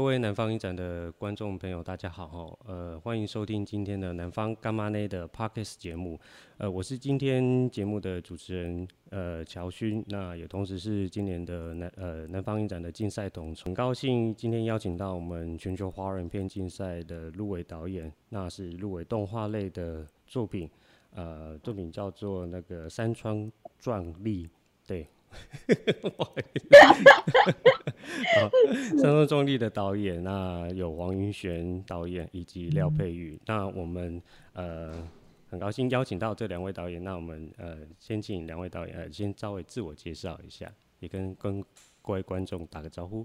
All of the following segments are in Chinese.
各位南方影展的观众朋友，大家好哈，呃，欢迎收听今天的南方干妈内的 Podcast 节目，呃，我是今天节目的主持人，呃，乔勋，那也同时是今年的南呃南方影展的竞赛统筹，很高兴今天邀请到我们全球华人片竞赛的入围导演，那是入围动画类的作品，呃，作品叫做那个山川壮丽，对。山川壮丽的导演，那有黄云璇导演以及廖佩宇。嗯、那我们呃很高兴邀请到这两位导演。那我们呃先请两位导演呃先稍微自我介绍一下，也跟跟各位观众打个招呼。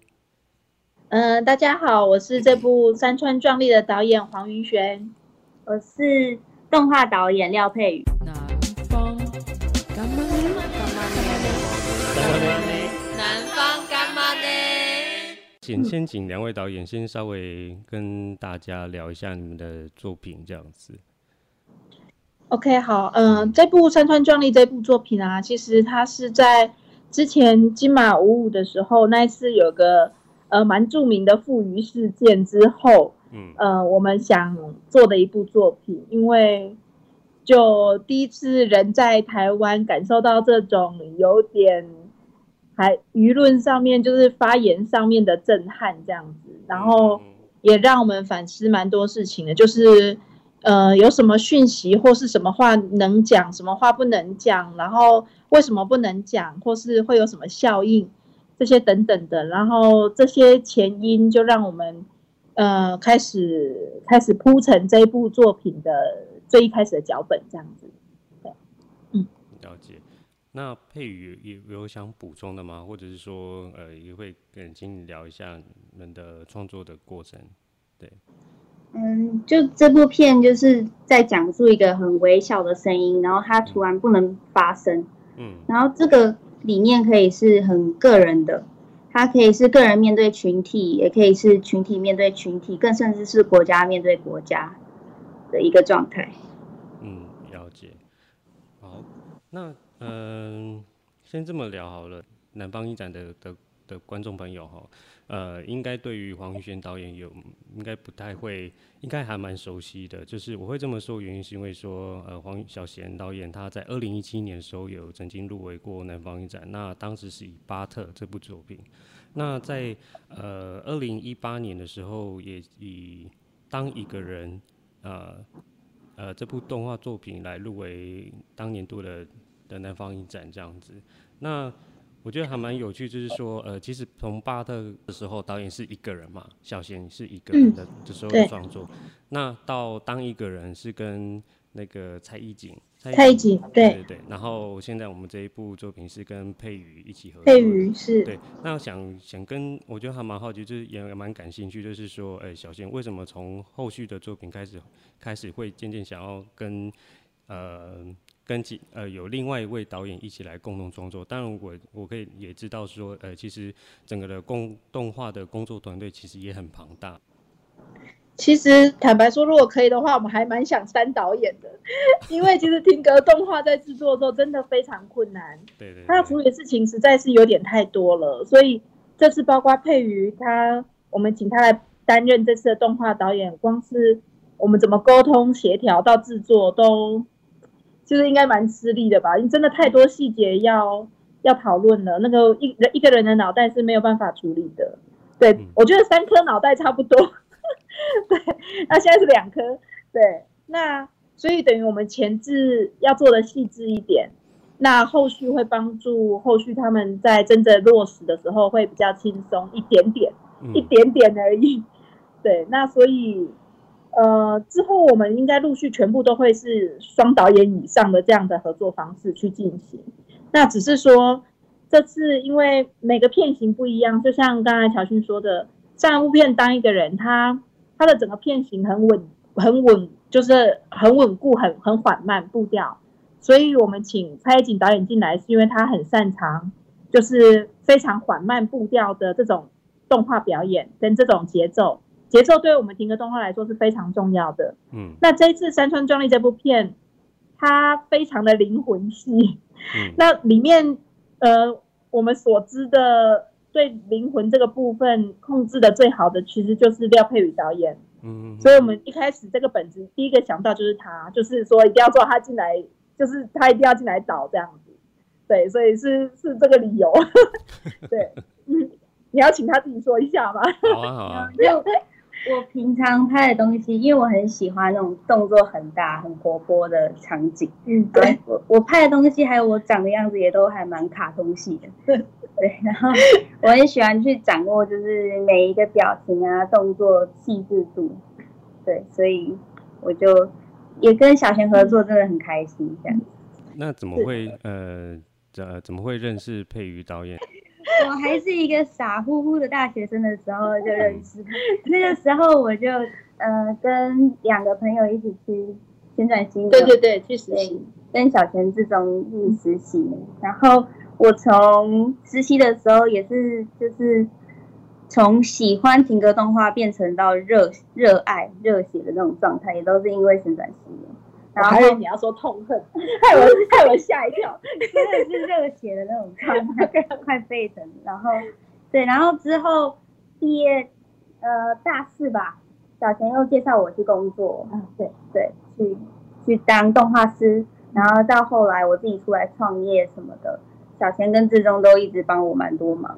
嗯、呃，大家好，我是这部《山川壮丽》的导演黄云璇，我是动画导演廖佩宇。南方干妈呢，请先请两位导演先稍微跟大家聊一下你们的作品，这样子。OK，好，嗯、呃，这部《山川壮丽》这部作品啊，其实它是在之前金马五五的时候，那一次有个呃蛮著名的富余事件之后，嗯，呃，我们想做的一部作品，因为就第一次人在台湾感受到这种有点。还舆论上面就是发言上面的震撼这样子，然后也让我们反思蛮多事情的，就是呃有什么讯息或是什么话能讲，什么话不能讲，然后为什么不能讲，或是会有什么效应，这些等等的，然后这些前因就让我们呃开始开始铺成这一部作品的最一开始的脚本这样子。对，嗯，了解。那佩宇有有想补充的吗？或者是说，呃，也会跟请你聊一下你们的创作的过程。对，嗯，就这部片就是在讲述一个很微小的声音，然后它突然不能发声。嗯，然后这个理念可以是很个人的，它可以是个人面对群体，也可以是群体面对群体，更甚至是国家面对国家的一个状态。嗯，了解。好，那。嗯，先这么聊好了。南方影展的的的观众朋友哈，呃，应该对于黄玉轩导演有应该不太会，应该还蛮熟悉的。就是我会这么说，原因是因为说，呃，黄小贤导演他在二零一七年的时候有曾经入围过南方影展，那当时是以《巴特》这部作品。那在呃二零一八年的时候，也以《当一个人》呃呃这部动画作品来入围当年度的。的南方影展这样子，那我觉得还蛮有趣，就是说，呃，其实从巴特的时候，导演是一个人嘛，小贤是一个人的的时候的创作，嗯，那到当一个人是跟那个蔡依景，蔡一景，对对对，然后现在我们这一部作品是跟佩瑜一起合作，佩瑜是，对，那想想跟，我觉得还蛮好奇，就是也蛮感兴趣，就是说，哎，小贤为什么从后续的作品开始，开始会渐渐想要跟，呃。跟几呃有另外一位导演一起来共同创作，当然我我可以也知道说，呃其实整个的工动画的工作团队其实也很庞大。其实坦白说，如果可以的话，我们还蛮想三导演的，因为其实停格动画在制作的时候真的非常困难，对对，他要处理的事情实在是有点太多了，所以这次包括佩瑜他，我们请他来担任这次的动画导演，光是我们怎么沟通协调到制作都。其实应该蛮吃力的吧，因为真的太多细节要要讨论了。那个一一个人的脑袋是没有办法处理的。对，嗯、我觉得三颗脑袋差不多。对，那现在是两颗。对，那所以等于我们前置要做的细致一点，那后续会帮助后续他们在真正落实的时候会比较轻松一点点，嗯、一点点而已。对，那所以。呃，之后我们应该陆续全部都会是双导演以上的这样的合作方式去进行。那只是说，这次因为每个片型不一样，就像刚才乔勋说的，上一部片当一个人，他他的整个片型很稳，很稳，就是很稳固，很很缓慢步调。所以我们请蔡一景导演进来，是因为他很擅长，就是非常缓慢步调的这种动画表演跟这种节奏。节奏对我们停格动画来说是非常重要的。嗯，那这一次《山川壮丽》这部片，它非常的灵魂戏。嗯，那里面呃，我们所知的对灵魂这个部分控制的最好的，其实就是廖佩宇导演。嗯，所以我们一开始这个本子第一个想到就是他，就是说一定要做他进来，就是他一定要进来导这样子。对，所以是是这个理由。对，嗯，你要请他自己说一下吗？好啊，好啊。我平常拍的东西，因为我很喜欢那种动作很大、很活泼的场景。嗯，对。我我拍的东西，还有我长的样子，也都还蛮卡通系的。对对。然后我很喜欢去掌握，就是每一个表情啊、动作细致度。对，所以我就也跟小贤合作，真的很开心。这样。那怎么会呃，怎怎么会认识佩瑜导演？我还是一个傻乎乎的大学生的时候就认识他，那个时候我就呃跟两个朋友一起去旋转星，对对对，去实习，跟小贤志忠一起实习。然后我从实习的时候也是就是从喜欢停格动画变成到热热爱热血的那种状态，也都是因为旋转星。然后还有你要说痛恨，害我 害我吓一跳，真的是热血的那种状态，快沸腾。然后对，然后之后毕业，呃，大四吧，小贤又介绍我去工作，嗯，对。对，去去当动画师，然后到后来我自己出来创业什么的，小贤跟志忠都一直帮我蛮多忙。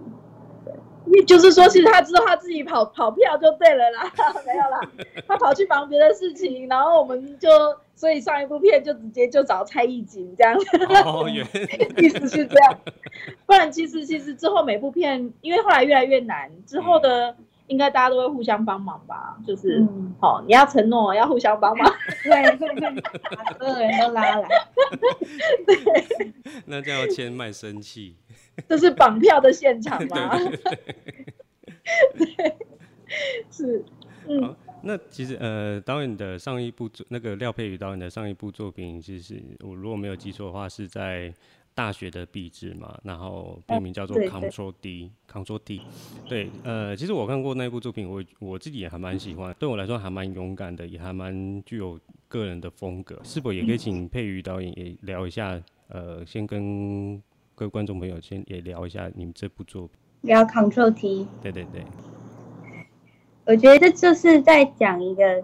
就是说，其实他知道他自己跑跑票就对了啦，没有啦，他跑去忙别的事情，然后我们就所以上一部片就直接就找蔡艺锦这样。哦，原意思是这样，不然其实其实之后每部片，因为后来越来越难，之后的应该大家都会互相帮忙吧，就是好、嗯哦，你要承诺要互相帮忙，对对对，把所有人都拉来，对，那这样要签卖身契。这是绑票的现场 吗？对，对，对，是。嗯、好，那其实呃，导演的上一部作，那个廖佩宇导演的上一部作品，其实我如果没有记错的话，是在大学的壁纸嘛，然后片名叫做 Control D，《Control D》。对，呃，其实我看过那部作品，我我自己也还蛮喜欢，对我来说还蛮勇敢的，也还蛮具有个人的风格。是否也可以请佩瑜导演也聊一下？呃，先跟。各位观众朋友，先也聊一下你们这部作品。聊 Control T。对对对。我觉得这就是在讲一个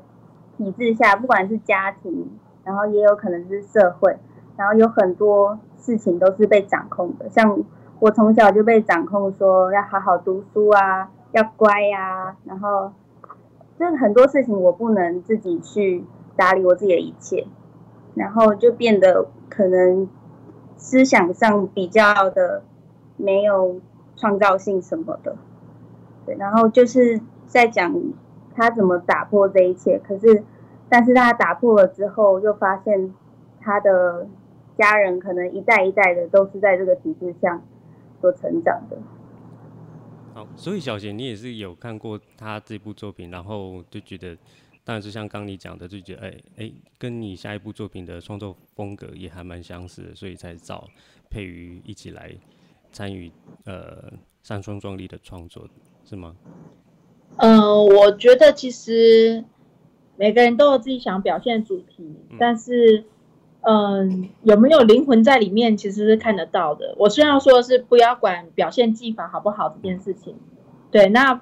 体制下，不管是家庭，然后也有可能是社会，然后有很多事情都是被掌控的。像我从小就被掌控，说要好好读书啊，要乖呀、啊，然后就是很多事情我不能自己去打理我自己的一切，然后就变得可能。思想上比较的没有创造性什么的，对，然后就是在讲他怎么打破这一切。可是，但是他打破了之后，又发现他的家人可能一代一代的都是在这个体制下所成长的。好，所以小贤，你也是有看过他这部作品，然后就觉得。当然是像刚你讲的，就觉得哎哎、欸，跟你下一部作品的创作风格也还蛮相似的，所以才找佩瑜一起来参与呃《山川壮丽》的创作，是吗？嗯、呃，我觉得其实每个人都有自己想表现的主题，嗯、但是嗯、呃，有没有灵魂在里面，其实是看得到的。我虽然说的是不要管表现技法好不好这件事情，对，那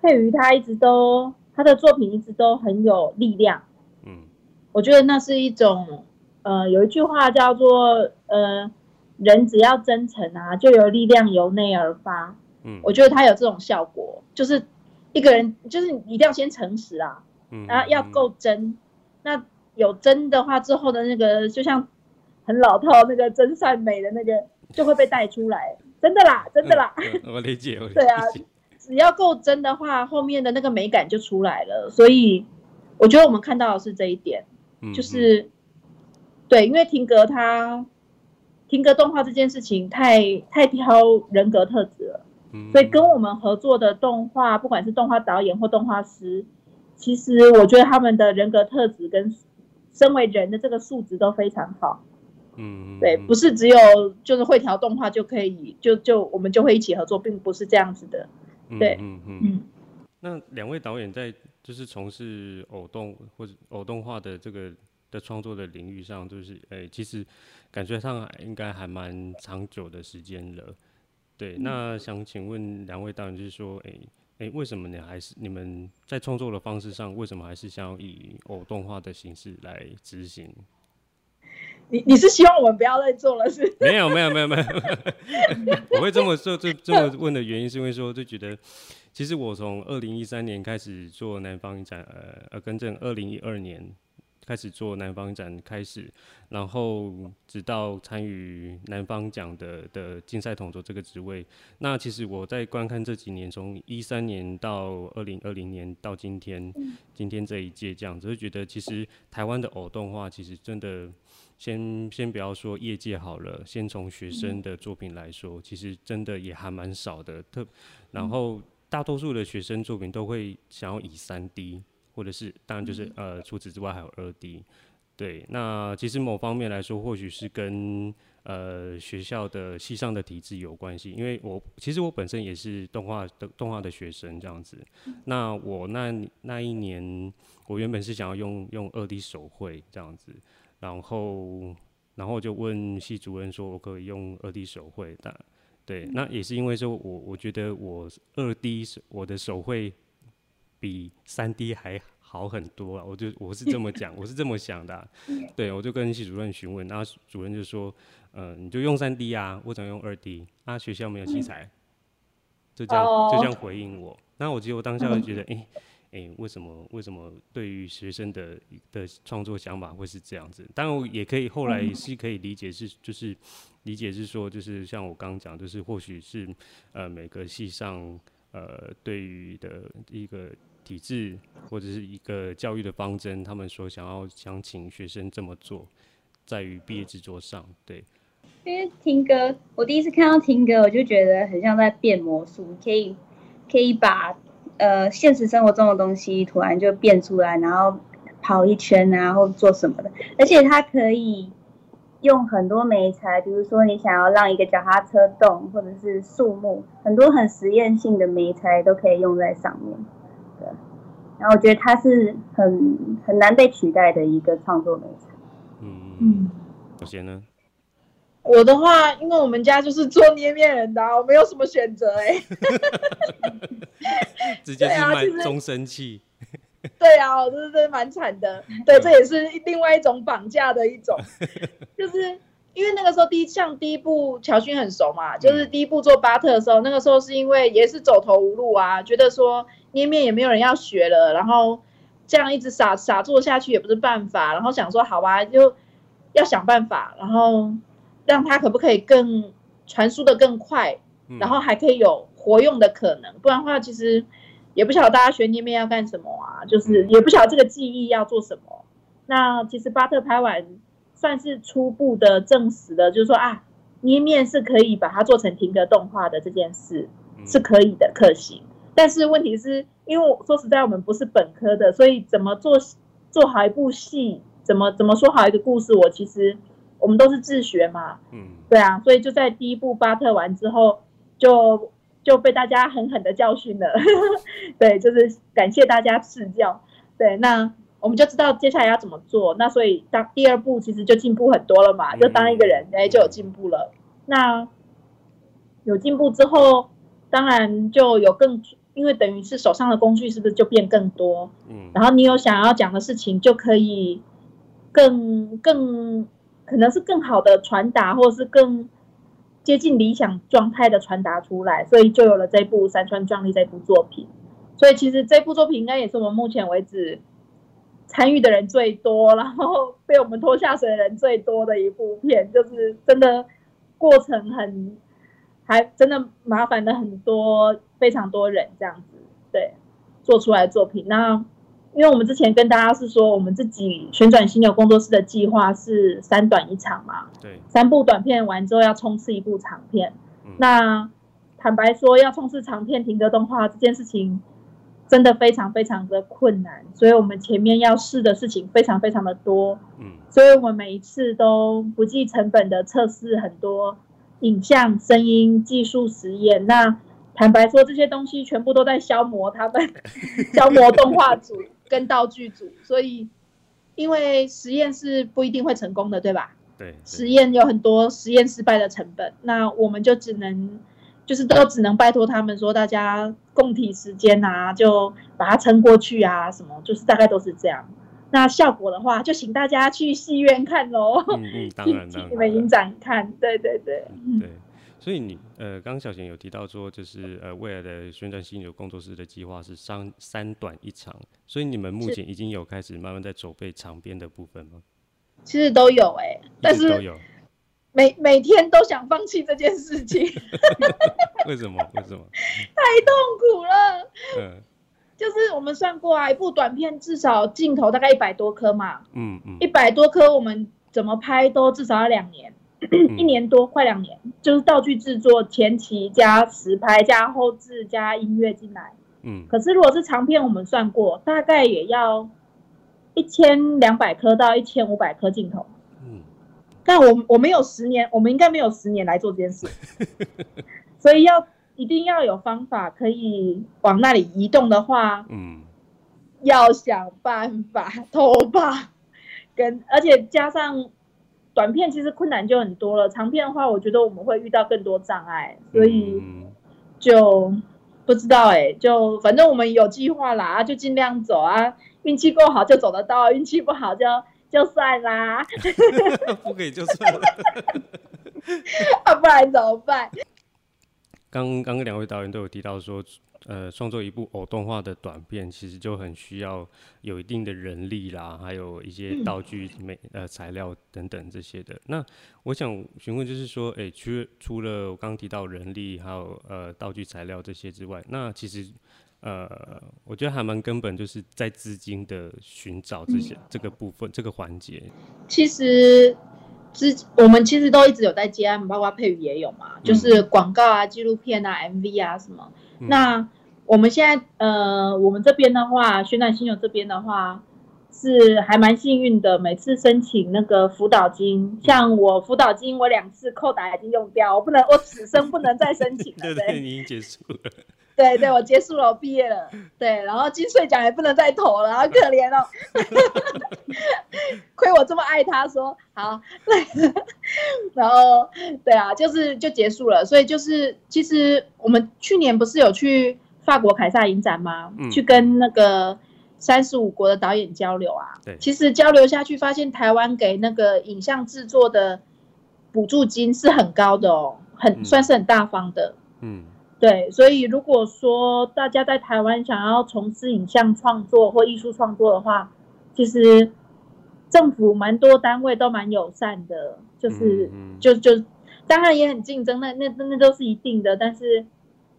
佩瑜他一直都。他的作品一直都很有力量，嗯，我觉得那是一种，呃，有一句话叫做，呃，人只要真诚啊，就有力量由内而发，嗯，我觉得他有这种效果，就是一个人就是一定要先诚实啊，嗯，然后要够真，那有真的话之后的那个，就像很老套那个真善美的那个就会被带出来，真的啦，真的啦，嗯，我理解，我理解，对啊。只要够真的话，后面的那个美感就出来了。所以我觉得我们看到的是这一点，嗯、就是对，因为停格他停格动画这件事情太太挑人格特质了，嗯、所以跟我们合作的动画，不管是动画导演或动画师，其实我觉得他们的人格特质跟身为人的这个素质都非常好。嗯，对，不是只有就是会调动画就可以，就就我们就会一起合作，并不是这样子的。对，嗯嗯嗯，那两位导演在就是从事偶动或者偶动画的这个的创作的领域上，就是诶、欸，其实感觉上应该还蛮长久的时间了。对，那想请问两位导演，就是说，诶、欸、哎、欸，为什么你还是你们在创作的方式上，为什么还是想要以偶动画的形式来执行？你你是希望我们不要再做了是，是？没有没有没有没有，我会这么说，这这么问的原因是因为说，就觉得其实我从二零一三年开始做南方影展，呃呃，跟正二零一二年。开始做南方展开始，然后直到参与南方奖的的竞赛统筹这个职位。那其实我在观看这几年，从一三年到二零二零年到今天，今天这一届这样子，就觉得其实台湾的偶动画其实真的，先先不要说业界好了，先从学生的作品来说，其实真的也还蛮少的。特然后大多数的学生作品都会想要以三 D。或者是，当然就是呃，除此之外还有二 D，对。那其实某方面来说，或许是跟呃学校的系上的体制有关系。因为我其实我本身也是动画的动画的学生这样子。那我那那一年，我原本是想要用用二 D 手绘这样子，然后然后就问系主任说，我可以用二 D 手绘？但对，那也是因为说我我觉得我二 D 我的手绘。比三 D 还好很多啊！我就我是这么讲，我是这么想的啊。对，我就跟系主任询问，然后主任就说：“嗯、呃，你就用三 D 啊，我想用二 D 啊，学校没有器材。”就这样就这样回应我。那我其实我当下就觉得，哎、欸、哎、欸，为什么为什么对于学生的的创作想法会是这样子？当然我也可以后来也是可以理解是就是理解是说就是像我刚刚讲，就是或许是呃每个系上。呃，对于的一个体制或者是一个教育的方针，他们说想要想请学生这么做，在于毕业制作上，对。因为听歌，我第一次看到听歌，我就觉得很像在变魔术，可以可以把呃现实生活中的东西突然就变出来，然后跑一圈啊，或做什么的，而且它可以。用很多媒材，比如说你想要让一个脚踏车动，或者是树木，很多很实验性的媒材都可以用在上面。对，然后我觉得它是很很难被取代的一个创作媒材。嗯嗯，有些呢？我的话，因为我们家就是做捏面人的，我没有什么选择哎。直接是卖终身器。对啊，我就是真的蛮惨的。对，这也是另外一种绑架的一种，就是因为那个时候第一像第一部乔勋很熟嘛，就是第一部做巴特的时候，那个时候是因为也是走投无路啊，觉得说捏面也没有人要学了，然后这样一直傻傻做下去也不是办法，然后想说好吧，就要想办法，然后让他可不可以更传输的更快，然后还可以有活用的可能，不然的话其实。也不晓得大家学捏面要干什么啊，就是也不晓得这个技艺要做什么。那其实巴特拍完，算是初步的证实了，就是说啊，捏面是可以把它做成停格动画的这件事是可以的，可行。但是问题是，因为说实在，我们不是本科的，所以怎么做做好一部戏，怎么怎么说好一个故事，我其实我们都是自学嘛。嗯，对啊，所以就在第一部巴特完之后就。就被大家狠狠的教训了，对，就是感谢大家赐教，对，那我们就知道接下来要怎么做，那所以当第二步其实就进步很多了嘛，就当一个人，哎，就有进步了。那有进步之后，当然就有更，因为等于是手上的工具是不是就变更多？嗯，然后你有想要讲的事情，就可以更更可能是更好的传达，或者是更。接近理想状态的传达出来，所以就有了这部《山川壮丽》这部作品。所以其实这部作品应该也是我们目前为止参与的人最多，然后被我们拖下水的人最多的一部片，就是真的过程很还真的麻烦了很多非常多人这样子，对，做出来的作品那。因为我们之前跟大家是说，我们自己旋转犀牛工作室的计划是三短一长嘛，对，三部短片完之后要冲刺一部长片。嗯、那坦白说，要冲刺长片停格动画这件事情，真的非常非常的困难，所以我们前面要试的事情非常非常的多。嗯，所以我们每一次都不计成本的测试很多影像、声音、技术实验。那坦白说，这些东西全部都在消磨他们，消磨动画组。跟道具组，所以因为实验是不一定会成功的，对吧？对，实验有很多实验失败的成本，那我们就只能就是都只能拜托他们说，大家共体时间啊，就把它撑过去啊，什么就是大概都是这样。那效果的话，就请大家去戏院看喽。嗯嗯，当然 当然。你们影展看，对对对。对，所以你呃，刚刚小贤有提到说，就是呃，未来的宣传犀牛工作室的计划是三三短一长，所以你们目前已经有开始慢慢在筹备长篇的部分吗？其实都有哎、欸，但是都有。每每天都想放弃这件事情。为什么？为什么？太痛苦了。嗯。就是我们算过啊，一部短片至少镜头大概一百多颗嘛，嗯嗯，一百多颗我们怎么拍都至少要两年，嗯、一年多快两年，就是道具制作前期加实拍加后置加音乐进来，嗯，可是如果是长片，我们算过大概也要一千两百颗到一千五百颗镜头，嗯，但我我们有十年，我们应该没有十年来做这件事，所以要。一定要有方法可以往那里移动的话，嗯，要想办法偷吧，跟而且加上短片其实困难就很多了，长片的话，我觉得我们会遇到更多障碍，所以就不知道哎、欸，就反正我们有计划啦，就尽量走啊，运气够好就走得到，运气不好就就算啦，不可以就算了，啊，不然怎么办？刚刚两位导演都有提到说，呃，创作一部偶动画的短片，其实就很需要有一定的人力啦，还有一些道具、美呃材料等等这些的。那我想询问，就是说，诶、欸，除除了我刚刚提到人力，还有呃道具材料这些之外，那其实呃，我觉得还蛮根本，就是在资金的寻找这些这个部分这个环节。其实。之我们其实都一直有在接案，包括配语也有嘛，嗯、就是广告啊、纪录片啊、MV 啊什么。嗯、那我们现在呃，我们这边的话，旋转犀牛这边的话是还蛮幸运的，每次申请那个辅导金，像我辅导金，我两次扣打已经用掉，我不能，我此生不能再申请了。对，对已经结束了。对对，我结束了，我毕业了。对，然后金穗奖也不能再投了，好可怜哦。亏我这么爱他，说好。然后，对啊，就是就结束了。所以就是，其实我们去年不是有去法国凯撒影展吗？嗯、去跟那个三十五国的导演交流啊。对。其实交流下去，发现台湾给那个影像制作的补助金是很高的哦，很、嗯、算是很大方的。嗯。对，所以如果说大家在台湾想要从事影像创作或艺术创作的话，其实政府蛮多单位都蛮友善的，就是、就就当然也很竞争，那那那都是一定的，但是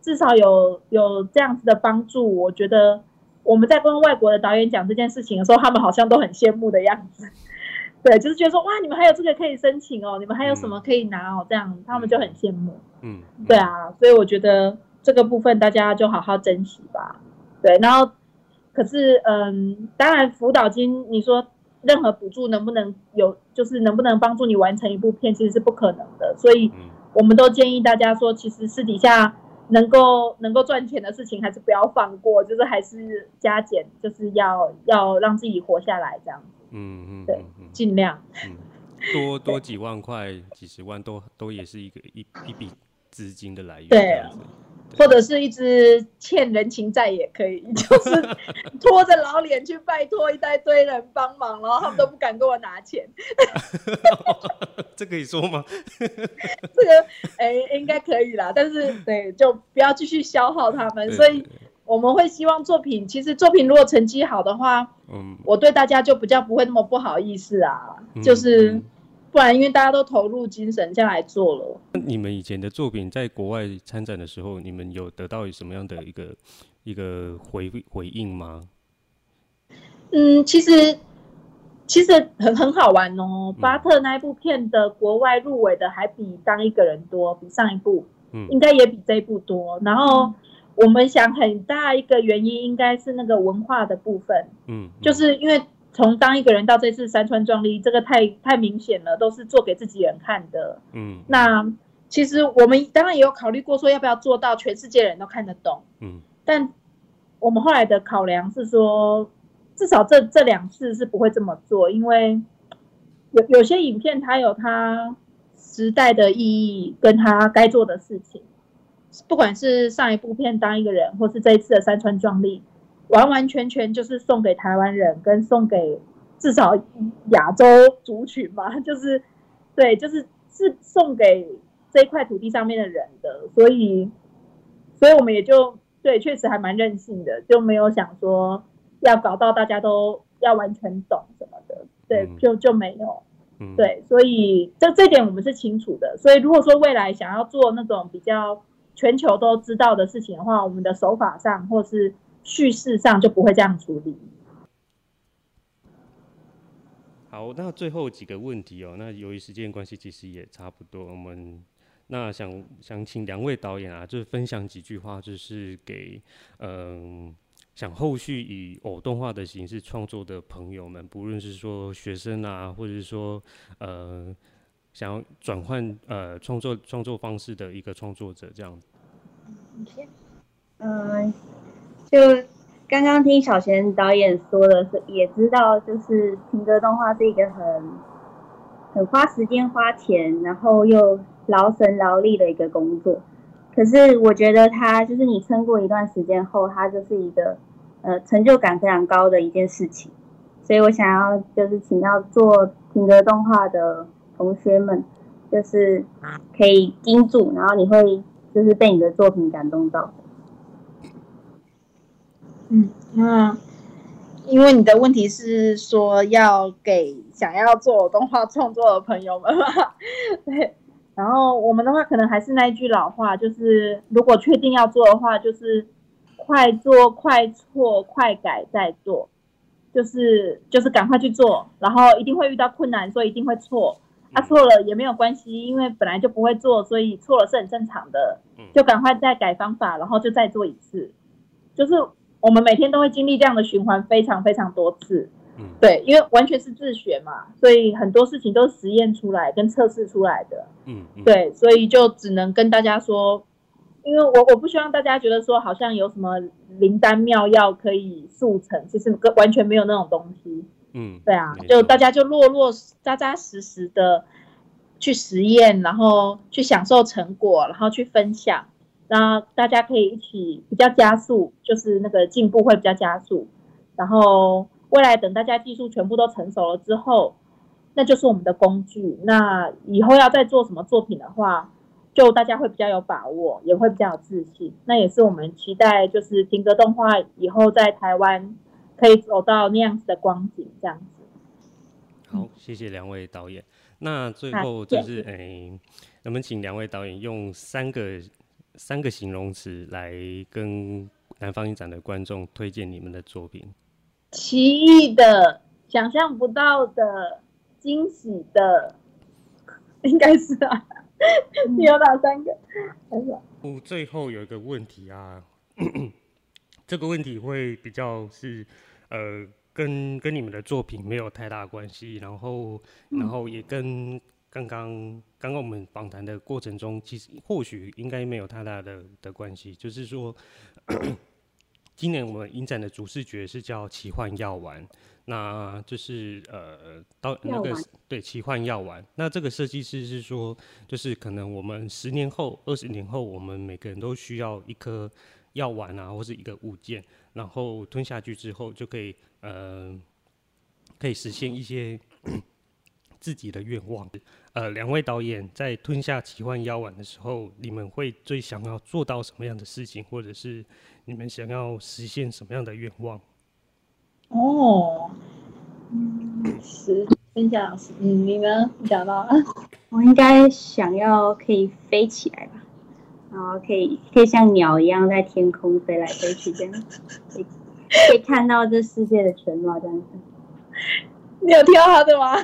至少有有这样子的帮助，我觉得我们在跟外国的导演讲这件事情的时候，他们好像都很羡慕的样子。对，就是觉得说哇，你们还有这个可以申请哦，你们还有什么可以拿哦，这样他们就很羡慕。嗯，对啊，所以我觉得这个部分大家就好好珍惜吧。对，然后可是嗯，当然辅导金，你说任何补助能不能有，就是能不能帮助你完成一部片，其实是不可能的。所以我们都建议大家说，其实私底下能够能够赚钱的事情，还是不要放过，就是还是加减，就是要要让自己活下来这样子。嗯嗯，对，尽量，嗯，多多几万块、几十万都都也是一个一一笔资金的来源，对，或者是一直欠人情债也可以，就是拖着老脸去拜托一大堆人帮忙，然后他们都不敢跟我拿钱，这可以说吗？这个哎，应该可以啦，但是对，就不要继续消耗他们，所以。我们会希望作品，其实作品如果成绩好的话，嗯，我对大家就比较不会那么不好意思啊，嗯、就是不然因为大家都投入精神下来做了。你们以前的作品在国外参展的时候，你们有得到什么样的一个一个回回应吗？嗯，其实其实很很好玩哦。嗯、巴特那一部片的国外入围的还比当一个人多，比上一部，嗯，应该也比这一部多。然后。嗯我们想很大一个原因应该是那个文化的部分，嗯，嗯，就是因为从当一个人到这次山川壮丽，这个太太明显了，都是做给自己人看的，嗯，那其实我们当然也有考虑过说要不要做到全世界人都看得懂，嗯，但我们后来的考量是说，至少这这两次是不会这么做，因为有有些影片它有它时代的意义跟它该做的事情。不管是上一部片《当一个人》，或是这一次的《山川壮丽》，完完全全就是送给台湾人，跟送给至少亚洲族群嘛，就是对，就是是送给这一块土地上面的人的，所以，所以我们也就对，确实还蛮任性的，就没有想说要搞到大家都要完全懂什么的，对，就就没有。对，所以这这点我们是清楚的。所以如果说未来想要做那种比较全球都知道的事情的话，我们的手法上或是叙事上就不会这样处理。好，那最后几个问题哦，那由于时间关系，其实也差不多。我们那想想请两位导演啊，就是分享几句话，就是给嗯。想后续以偶动画的形式创作的朋友们，不论是说学生啊，或者是说呃想要转换呃创作创作方式的一个创作者，这样子。嗯，就刚刚听小贤导演说的是，也知道就是停格动画是一个很很花时间花钱，然后又劳神劳力的一个工作。可是我觉得他就是你撑过一段时间后，他就是一个。呃，成就感非常高的一件事情，所以我想要就是请要做停格动画的同学们，就是可以盯住，然后你会就是被你的作品感动到。嗯，那因为你的问题是说要给想要做动画创作的朋友们嘛，对，然后我们的话可能还是那一句老话，就是如果确定要做的话，就是。快做快错快改再做，就是就是赶快去做，然后一定会遇到困难，所以一定会错。他、啊、错了也没有关系，因为本来就不会做，所以错了是很正常的。就赶快再改方法，然后就再做一次。就是我们每天都会经历这样的循环，非常非常多次。嗯对，因为完全是自学嘛，所以很多事情都是实验出来跟测试出来的。嗯，对，所以就只能跟大家说。因为我我不希望大家觉得说好像有什么灵丹妙药可以速成，其实完全没有那种东西。嗯，对啊，就大家就落落扎扎实实的去实验，然后去享受成果，然后去分享，然后大家可以一起比较加速，就是那个进步会比较加速。然后未来等大家技术全部都成熟了之后，那就是我们的工具。那以后要再做什么作品的话，就大家会比较有把握，也会比较有自信。那也是我们期待，就是听格动画以后在台湾可以走到那样子的光景，这样子。好，谢谢两位导演。那最后就是，哎、欸，能不能请两位导演用三个三个形容词来跟南方影展的观众推荐你们的作品？奇异的、想象不到的、惊喜的，应该是啊。你有哪三个？我最后有一个问题啊，咳 咳这个问题会比较是呃，跟跟你们的作品没有太大关系，然后然后也跟刚刚刚刚我们访谈的过程中，其实或许应该没有太大的的关系，就是说。今年我们影展的主视觉是叫奇幻药丸，那就是呃，到那个对奇幻药丸。那这个设计师是说，就是可能我们十年后、二十年后，我们每个人都需要一颗药丸啊，或是一个物件，然后吞下去之后就可以呃，可以实现一些自己的愿望。呃，两位导演在吞下奇幻妖丸的时候，你们会最想要做到什么样的事情，或者是？你们想要实现什么样的愿望？哦，嗯，是分享老师，嗯，你呢？你讲到了，我应该想要可以飞起来吧，然后可以可以像鸟一样在天空飞来飞去，这样可以可以看到这世界的全貌，这样子。你有听到他的吗？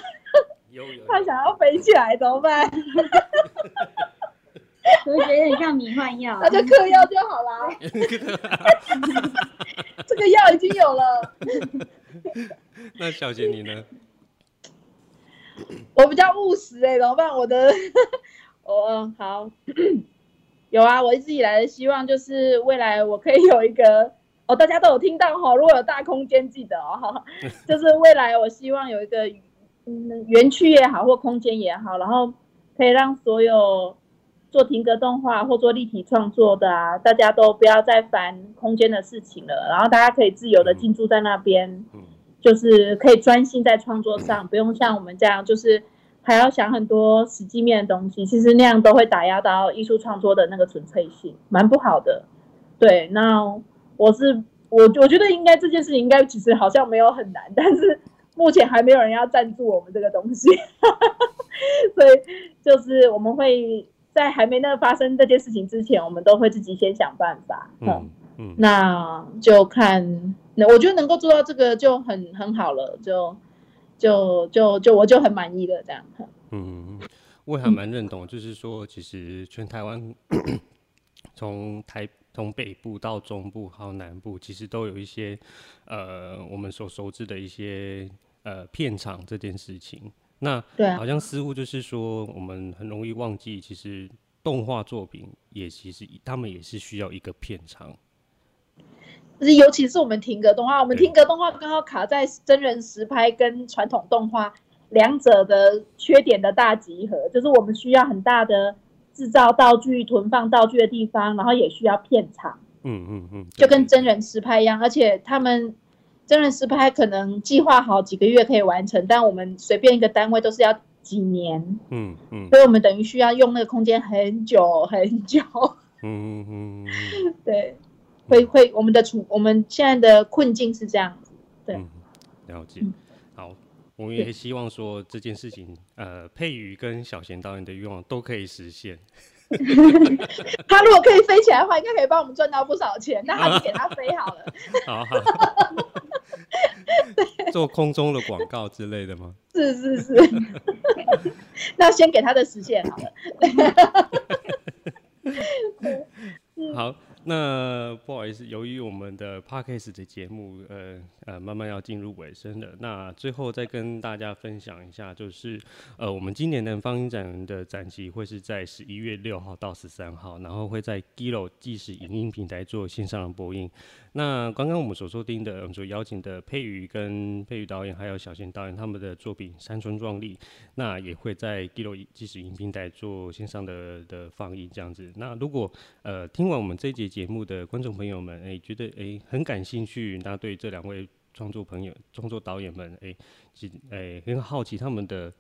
有有。他想要飞起来怎么办？我觉得很像迷幻药，那就嗑药就好啦。这个药已经有了。那小姐你呢？我比较务实哎、欸，怎么办？我的，哦好，有啊，我一直以来的希望就是未来我可以有一个，哦大家都有听到哈，如果有大空间记得哦，就是未来我希望有一个嗯园区也好或空间也好，然后可以让所有。做停格动画或做立体创作的啊，大家都不要再烦空间的事情了，然后大家可以自由的进驻在那边，就是可以专心在创作上，不用像我们这样，就是还要想很多实际面的东西，其实那样都会打压到艺术创作的那个纯粹性，蛮不好的。对，那我是我我觉得应该这件事情应该其实好像没有很难，但是目前还没有人要赞助我们这个东西，所以就是我们会。在还没那发生这件事情之前，我们都会自己先想办法。嗯嗯，那就看，那我觉得能够做到这个就很很好了，就就就就我就很满意了这样。嗯，我也还蛮认同，就是说，其实全台湾 从台从北部到中部还有南部，其实都有一些呃我们所熟知的一些呃片场这件事情。那对，好像似乎就是说，我们很容易忘记，其实动画作品也其实他们也是需要一个片场。就是尤其是我们停格动画，我们停格动画刚好卡在真人实拍跟传统动画两者的缺点的大集合，就是我们需要很大的制造道具、囤放道具的地方，然后也需要片场。嗯嗯嗯，就跟真人实拍一样，而且他们。真人实拍可能计划好几个月可以完成，但我们随便一个单位都是要几年，嗯嗯，所以我们等于需要用那个空间很久很久，嗯嗯嗯，对，会会我们的处我们现在的困境是这样子，对，嗯、了解，好，我们也希望说这件事情，呃，佩瑜跟小贤导演的愿望都可以实现。他如果可以飞起来的话，应该可以帮我们赚到不少钱。那还是给他飞好了。好好。做空中的广告之类的吗？是是是。那先给他的实现好了。好。那不好意思，由于我们的 p a r k a s 的节目，呃呃，慢慢要进入尾声了。那最后再跟大家分享一下，就是呃，我们今年的方音展的展期会是在十一月六号到十三号，然后会在 Giro 即时影音平台做线上的播映。那刚刚我们所说听的，我们所邀请的佩瑜跟佩瑜导演，还有小贤导演他们的作品《山村壮丽》，那也会在 Giloo 纪实影平台做线上的的放映这样子。那如果呃听完我们这节节目的观众朋友们，哎、觉得哎、很感兴趣，那对这两位创作朋友、创作导演们，哎、欸，其哎、欸、很好奇他们的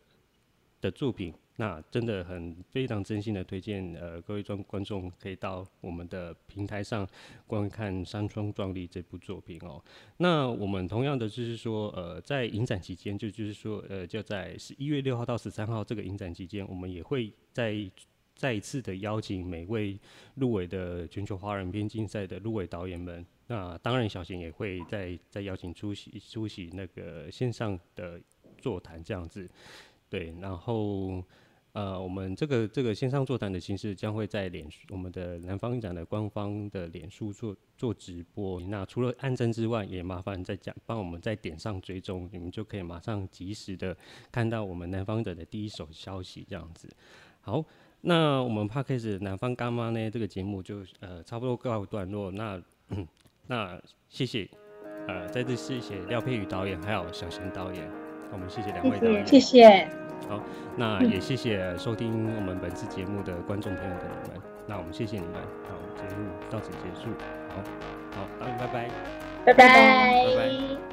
的作品。那真的很非常真心的推荐，呃，各位观观众可以到我们的平台上观看《山川壮丽》这部作品哦。那我们同样的就是说，呃，在影展期间，就就是说，呃，就在十一月六号到十三号这个影展期间，我们也会再再一次的邀请每位入围的全球华人片竞赛的入围导演们。那当然，小贤也会再再邀请出席出席那个线上的座谈这样子。对，然后。呃，我们这个这个线上座谈的形式将会在脸书，我们的南方影展的官方的脸书做做直播。那除了按赞之外，也麻烦再讲帮我们再点上追踪，你们就可以马上及时的看到我们南方的的第一手消息。这样子，好，那我们 Podcast 南方干妈呢这个节目就呃差不多告一段落。那 那谢谢，呃，再次谢谢廖佩瑜导演还有小贤导演，我们谢谢两位导演，谢谢。好，那也谢谢收听我们本次节目的观众朋友的你们，那我们谢谢你们，好，节目到此结束，好，好，大家拜拜，拜拜，拜拜。